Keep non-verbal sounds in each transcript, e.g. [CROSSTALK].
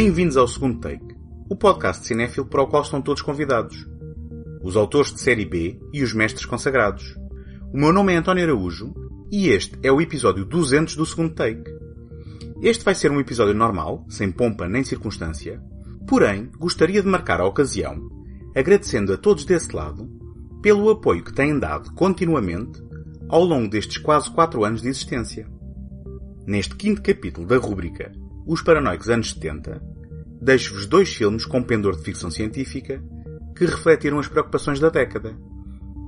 Bem-vindos ao segundo take, o podcast cinéfilo para o qual estão todos convidados. Os autores de série B e os mestres consagrados. O meu nome é António Araújo e este é o episódio 200 do segundo take. Este vai ser um episódio normal, sem pompa nem circunstância, porém gostaria de marcar a ocasião, agradecendo a todos desse lado pelo apoio que têm dado continuamente ao longo destes quase 4 anos de existência. Neste quinto capítulo da rúbrica Os Paranoicos Anos 70, deixo-vos dois filmes com pendor de ficção científica que refletiram as preocupações da década.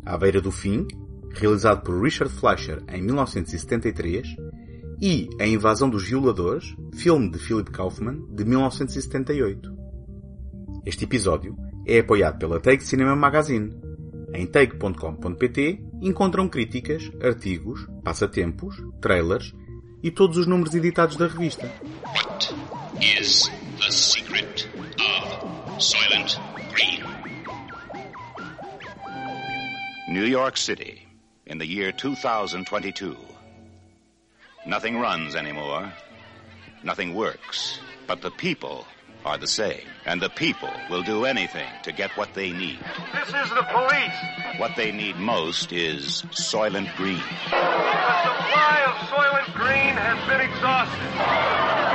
À Beira do Fim, realizado por Richard Fleischer em 1973, e A Invasão dos Violadores, filme de Philip Kaufman, de 1978. Este episódio é apoiado pela Take Cinema Magazine. Em take.com.pt encontram críticas, artigos, passatempos, trailers e todos os números editados da revista. What is the secret of Soylent Green? New York City, in the year 2022. Nothing runs anymore. Nothing works. But the people are the same. And the people will do anything to get what they need. This is the police. What they need most is Soylent Green. The supply of Soylent Green has been exhausted.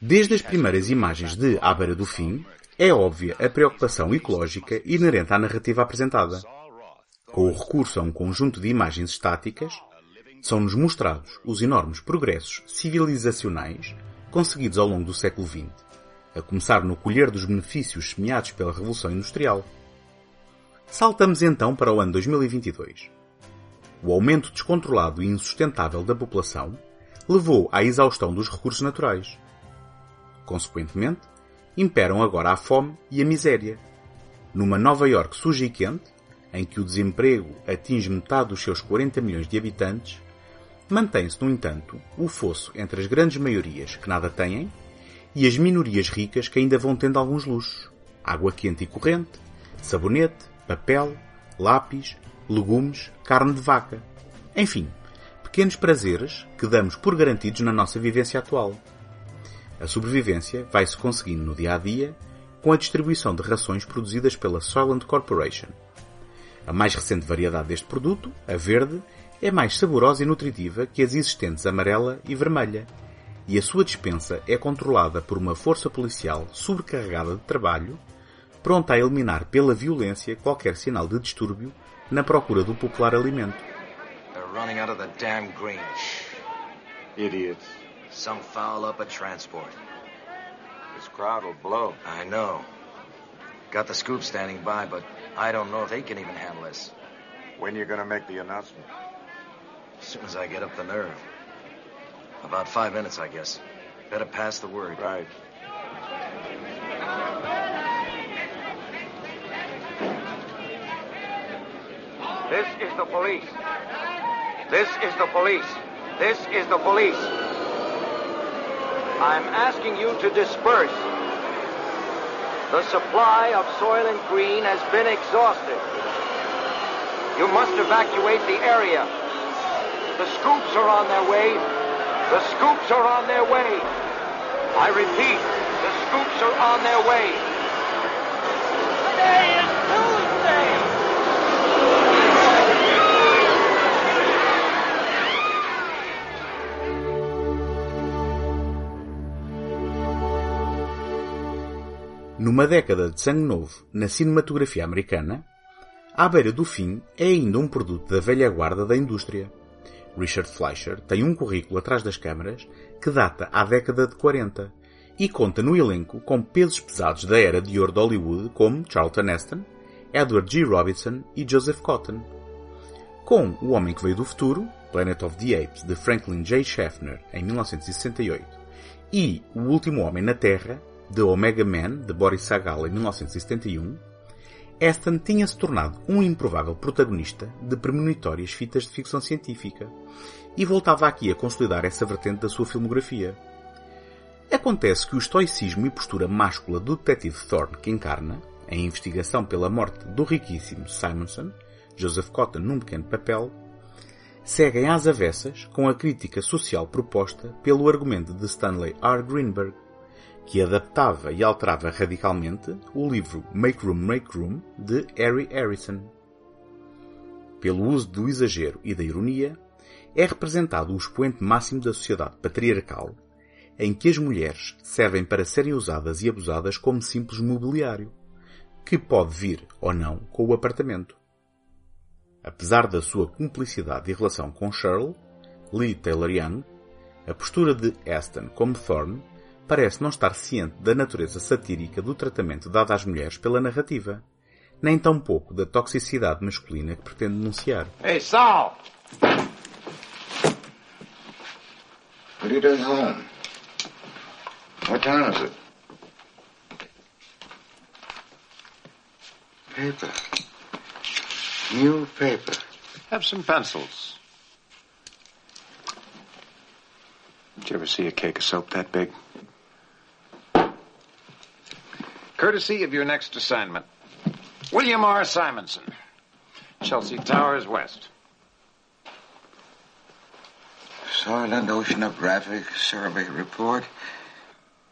Desde as primeiras imagens de À Beira do Fim, é óbvia a preocupação ecológica inerente à narrativa apresentada. Com o recurso a um conjunto de imagens estáticas, são-nos mostrados os enormes progressos civilizacionais conseguidos ao longo do século XX, a começar no colher dos benefícios semeados pela Revolução Industrial. Saltamos então para o ano 2022. O aumento descontrolado e insustentável da população levou à exaustão dos recursos naturais. Consequentemente, imperam agora a fome e a miséria. Numa Nova York suja e quente, em que o desemprego atinge metade dos seus 40 milhões de habitantes, mantém-se, no entanto, o fosso entre as grandes maiorias que nada têm e as minorias ricas que ainda vão tendo alguns luxos. Água quente e corrente, sabonete, papel, lápis, legumes, carne de vaca. Enfim, pequenos prazeres que damos por garantidos na nossa vivência atual. A sobrevivência vai-se conseguindo no dia a dia com a distribuição de rações produzidas pela Soylent Corporation. A mais recente variedade deste produto, a verde, é mais saborosa e nutritiva que as existentes amarela e vermelha, e a sua dispensa é controlada por uma força policial sobrecarregada de trabalho, pronta a eliminar pela violência qualquer sinal de distúrbio na procura do popular alimento. They're running out of the damn green. Idiots. Some foul up a transport. This crowd will blow. I know. Got the scoop standing by, but I don't know if they can even handle this. When you gonna make the announcement? As soon as I get up the nerve. About five minutes, I guess. Better pass the word. Right. This is the police. This is the police. This is the police. I'm asking you to disperse. The supply of soil and Green has been exhausted. You must evacuate the area. The scoops are on their way. The scoops are on their way. I repeat, the scoops are on their way. Numa década de sangue novo na cinematografia americana, À Beira do Fim é ainda um produto da velha guarda da indústria. Richard Fleischer tem um currículo atrás das câmaras que data à década de 40 e conta no elenco com pesos pesados da era de ouro de Hollywood como Charlton Heston, Edward G. Robinson e Joseph Cotton. Com O Homem que Veio do Futuro, Planet of the Apes, de Franklin J. Schaffner, em 1968, e O Último Homem na Terra, de Omega Man, de Boris Sagal, em 1971, Aston tinha-se tornado um improvável protagonista de premonitórias fitas de ficção científica e voltava aqui a consolidar essa vertente da sua filmografia. Acontece que o estoicismo e postura máscula do detetive Thorne que encarna, em investigação pela morte do riquíssimo Simonson, Joseph Cotton num pequeno papel, seguem às avessas com a crítica social proposta pelo argumento de Stanley R. Greenberg, que adaptava e alterava radicalmente o livro Make Room, Make Room de Harry Harrison. Pelo uso do exagero e da ironia, é representado o expoente máximo da sociedade patriarcal, em que as mulheres servem para serem usadas e abusadas como simples mobiliário, que pode vir ou não com o apartamento. Apesar da sua cumplicidade e relação com Shirl, Lee Taylor Young, a postura de Aston como Thorne parece não estar ciente da natureza satírica do tratamento dado às mulheres pela narrativa, nem tão pouco da toxicidade masculina que pretende denunciar. Hey, Saul! What are you doing home? What time is it? Paper. New paper. Have some pencils. Did you ever see a cake of soap that big? Courtesy of your next assignment. William R. Simonson. Chelsea Towers West. Soylent Oceanographic Survey Report,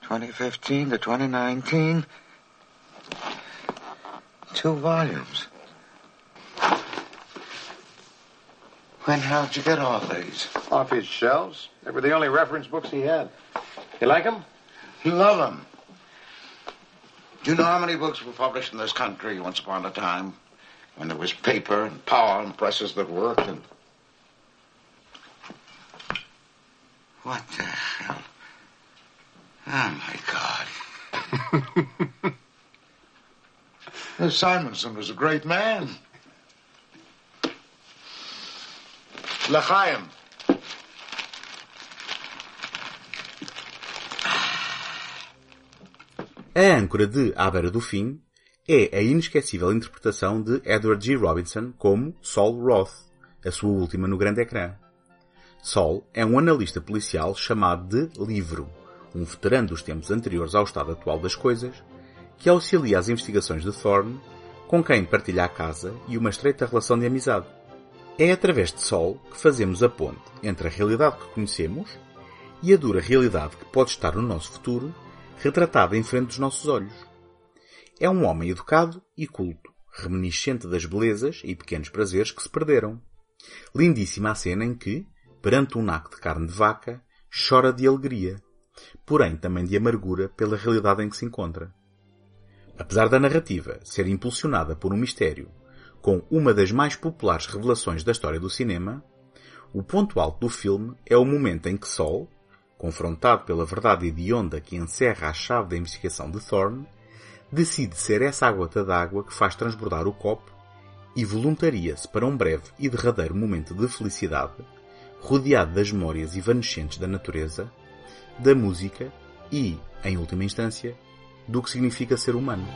2015 to 2019. Two volumes. When how'd you get all these? Off his shelves. They were the only reference books he had. You like them? Love them. Do you know how many books were published in this country once upon a time? When there was paper and power and presses that worked and. What the hell? Oh my God. [LAUGHS] Simonson was a great man. L'chaim. A âncora de À Beira do Fim é a inesquecível interpretação de Edward G. Robinson como Saul Roth, a sua última no grande ecrã. Saul é um analista policial chamado de Livro, um veterano dos tempos anteriores ao estado atual das coisas, que auxilia as investigações de Thorne, com quem partilha a casa e uma estreita relação de amizade. É através de Saul que fazemos a ponte entre a realidade que conhecemos e a dura realidade que pode estar no nosso futuro, retratada em frente dos nossos olhos. É um homem educado e culto, reminiscente das belezas e pequenos prazeres que se perderam. Lindíssima a cena em que, perante um naco de carne de vaca, chora de alegria, porém também de amargura pela realidade em que se encontra. Apesar da narrativa ser impulsionada por um mistério, com uma das mais populares revelações da história do cinema, o ponto alto do filme é o momento em que Sol, confrontado pela verdade hedionda que encerra a chave da investigação de Thorne, decide ser essa gota d'água que faz transbordar o copo e voluntaria-se para um breve e derradeiro momento de felicidade, rodeado das memórias evanescentes da natureza, da música e, em última instância, do que significa ser humano.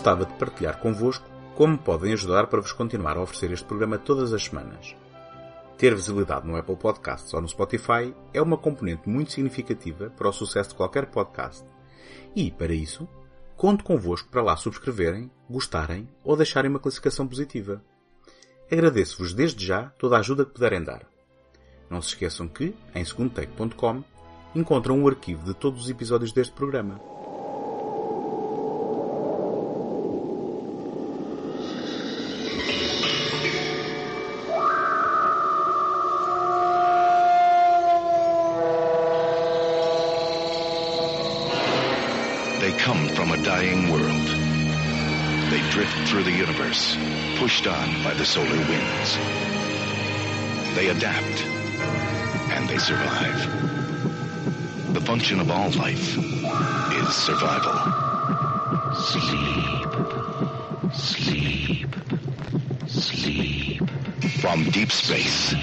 Gostava de partilhar convosco como podem ajudar para vos continuar a oferecer este programa todas as semanas. Ter visibilidade no Apple Podcasts ou no Spotify é uma componente muito significativa para o sucesso de qualquer podcast. E, para isso, conto convosco para lá subscreverem, gostarem ou deixarem uma classificação positiva. Agradeço-vos desde já toda a ajuda que puderem dar. Não se esqueçam que, em segundotake.com, encontram um arquivo de todos os episódios deste programa. They come from a dying world. They drift through the universe, pushed on by the solar winds. They adapt, and they survive. The function of all life is survival. Sleep. Sleep. Sleep. From deep space.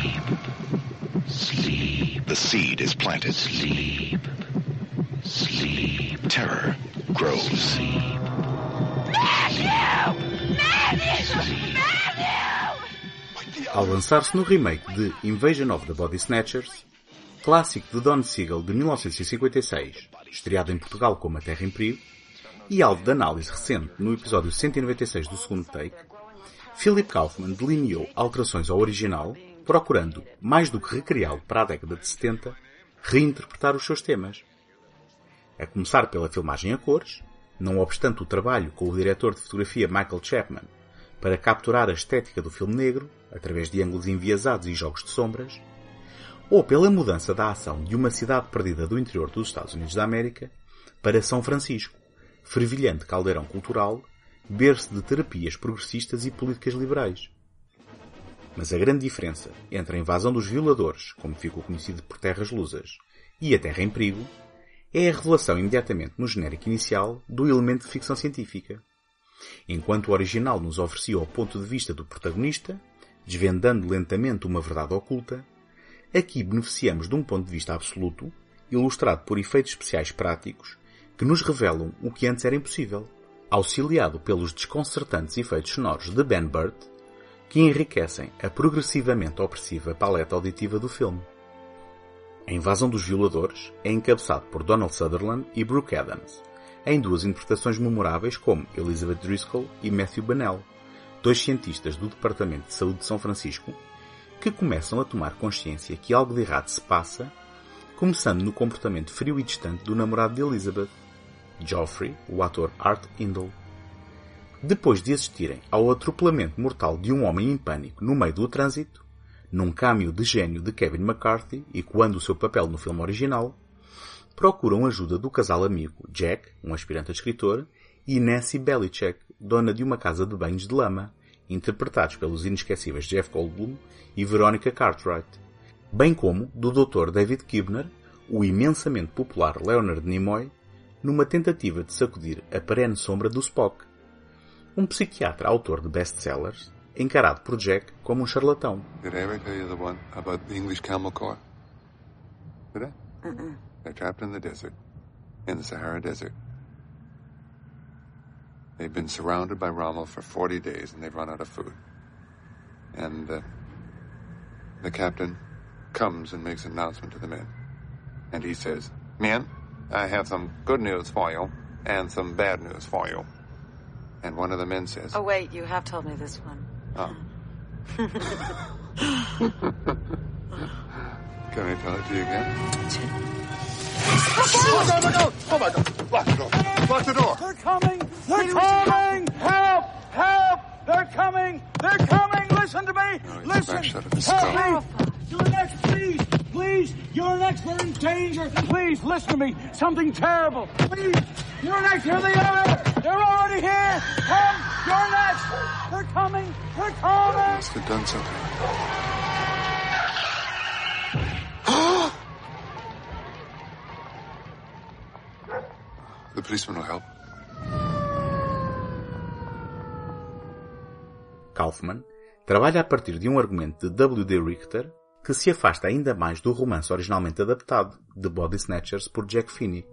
Sleep. the seed is planted. Sleep. Sleep. Terror grows. Ao lançar-se no remake de Invasion of the Body Snatchers, clássico de Don Siegel de 1956, estreado em Portugal como A Terra em Perigo, e alvo de análise recente no episódio 196 do segundo take, Philip Kaufman delineou alterações ao original, procurando, mais do que recriá-lo para a década de 70, reinterpretar os seus temas. A começar pela filmagem a cores, não obstante o trabalho com o diretor de fotografia Michael Chapman para capturar a estética do filme negro, através de ângulos enviesados e jogos de sombras, ou pela mudança da ação de uma cidade perdida do interior dos Estados Unidos da América para São Francisco, fervilhante caldeirão cultural, berço de terapias progressistas e políticas liberais. Mas a grande diferença entre a invasão dos violadores, como ficou conhecido por Terras Lusas, e a Terra em Perigo, é a revelação imediatamente no genérico inicial do elemento de ficção científica. Enquanto o original nos oferecia o ponto de vista do protagonista, desvendando lentamente uma verdade oculta, aqui beneficiamos de um ponto de vista absoluto, ilustrado por efeitos especiais práticos, que nos revelam o que antes era impossível, auxiliado pelos desconcertantes efeitos sonoros de Ben Burt, que enriquecem a progressivamente opressiva paleta auditiva do filme. A Invasão dos Violadores é encabeçado por Donald Sutherland e Brooke Adams, em duas interpretações memoráveis como Elizabeth Driscoll e Matthew Bennell, dois cientistas do Departamento de Saúde de São Francisco, que começam a tomar consciência que algo de errado se passa, começando no comportamento frio e distante do namorado de Elizabeth, Geoffrey, o ator Art Indle. Depois de assistirem ao atropelamento mortal de um homem em pânico no meio do trânsito, num câmbio de gênio de Kevin McCarthy e coando o seu papel no filme original, procuram ajuda do casal amigo Jack, um aspirante a escritor, e Nancy Belichick, dona de uma casa de banhos de lama, interpretados pelos inesquecíveis Jeff Goldblum e Veronica Cartwright, bem como do Dr. David Kibner, o imensamente popular Leonard Nimoy, numa tentativa de sacudir a perene sombra do Spock, um psiquiatra autor de best-sellers, encarado por Jack como um charlatão. Did I ever tell you the one about the English Camel Corps? Did I? They're trapped in the desert, in the Sahara Desert. They've been surrounded by Rommel for 40 days and they've run out of food. And uh, the captain comes and makes an announcement to the men. And he says, Men, I have some good news for you and some bad news for you. And one of the men says, Oh, wait, you have told me this one. Oh. [LAUGHS] Can I tell it to you again? Look out, look out! Oh my God! Lock the door! Lock the door! They're coming! They're coming! Help! Help! They're coming! They're coming! Listen to me! No, Listen! back shut of his Help skull. me! You're next, please! Please! You're next! We're in danger! Please, listen to me! Something terrible! Please! You're next! Here they are! They're already here! Come! You're next! They're coming! They're coming! Must have done something. [GASPS] the policeman will help. Kaufman trabalha a partir de um argumento de W. D. Richter que se afasta ainda mais do romance originalmente adaptado, The Body Snatchers, por Jack Finney.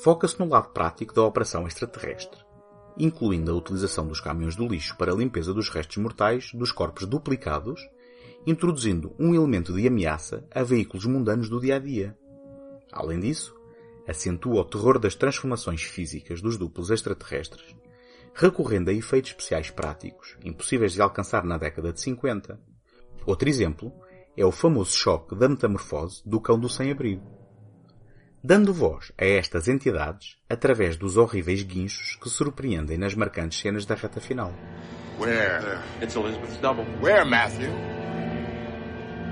Foca-se no lado prático da operação extraterrestre, incluindo a utilização dos caminhões do lixo para a limpeza dos restos mortais dos corpos duplicados, introduzindo um elemento de ameaça a veículos mundanos do dia a dia. Além disso, acentua o terror das transformações físicas dos duplos extraterrestres, recorrendo a efeitos especiais práticos, impossíveis de alcançar na década de 50. Outro exemplo é o famoso choque da metamorfose do cão do sem-abrigo. Dando voz a estas entidades através dos horríveis guinchos que surpreendem nas marcantes cenas da reta final. Where? It's Elizabeth's double. Where, Matthew?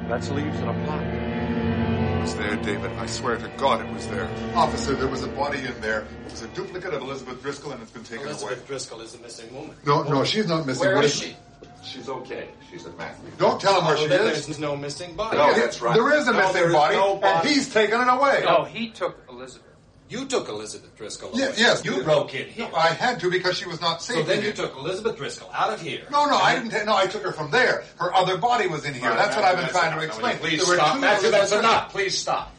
That's leaves in a pot. It was there, David. I swear to God it was there. Officer, there was a body in there. It was a duplicate of Elizabeth Driscoll, and it's been taken away. Driscoll is a missing woman. No, no, she's not missing. Where What is she? She's okay. She's at Matthew. Don't tell him where she is. there's no missing body. No, that's right. There is a No, missing there is body, no and body. he's taken it away. No, he took Elizabeth. You took Elizabeth Driscoll away. Yeah, yes. You broke in here. No, I had to because she was not safe. so then in you here. took Elizabeth Driscoll out of here. No, no, I didn't. Ta- no, I took her from there. Her other body was in here. All right, That's what I've been trying to explain. Please There were stop. two Matthew, that's Elizabeth- enough. Please stop.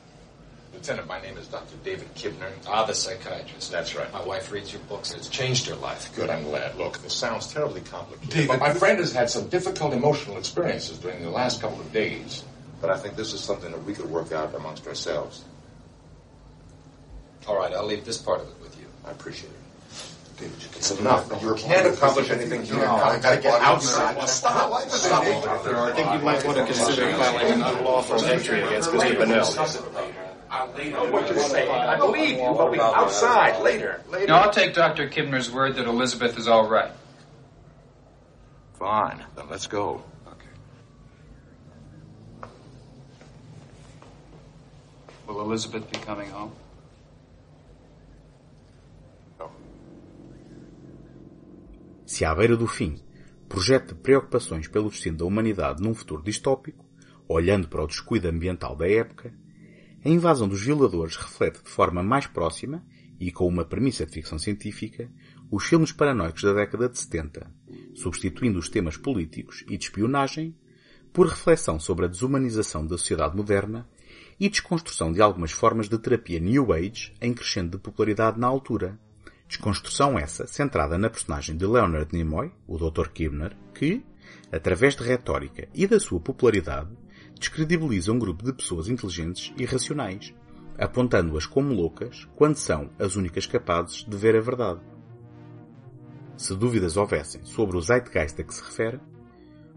Lieutenant, my name is Dr. David Kibner. Ah, the psychiatrist. That's right. My wife reads your books. It's changed her life. Good, I'm glad. Look, this sounds terribly complicated. David- But my friend has had some difficult emotional experiences during the last couple of days. But I think this is something that we could work out amongst ourselves. All right, I'll leave this part of it with you. I appreciate it. David, it's enough. You can't accomplish anything here. No, I gotta get gotta outside. Stop. Stop. I think you might want to consider filing an unlawful entry against Mr. Bennell. What you're saying. I believe you, but we outside later. Later. No, I'll take Dr. Kibner's word that Elizabeth is all right. Fine. Then let's go. Will Elizabeth be coming home? Se à beira do fim projeta preocupações pelo destino da humanidade num futuro distópico, olhando para o descuido ambiental da época, a invasão dos violadores reflete de forma mais próxima, e com uma premissa de ficção científica, os filmes paranoicos da década de 70, substituindo os temas políticos e de espionagem por reflexão sobre a desumanização da sociedade moderna e desconstrução de algumas formas de terapia New Age em crescendo de popularidade na altura. Desconstrução essa centrada na personagem de Leonard Nimoy, o Dr. Kibner, que, através de retórica e da sua popularidade, descredibiliza um grupo de pessoas inteligentes e racionais, apontando-as como loucas quando são as únicas capazes de ver a verdade. Se dúvidas houvessem sobre o Zeitgeist a que se refere,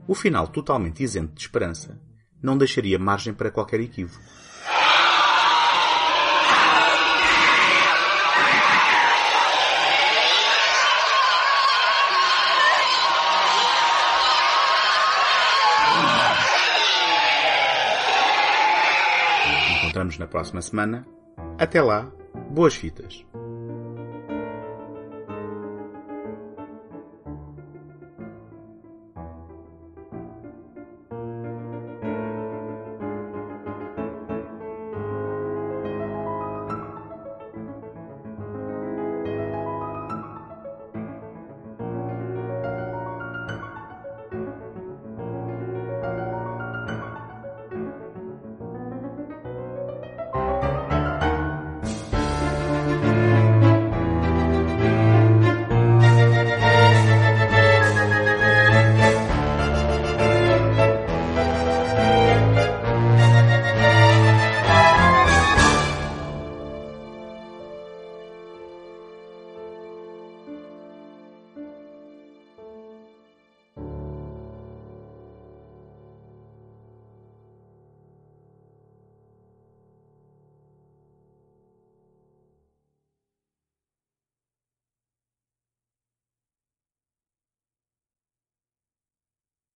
o final totalmente isento de esperança não deixaria margem para qualquer equívoco. Próxima semana. Até lá, boas fitas!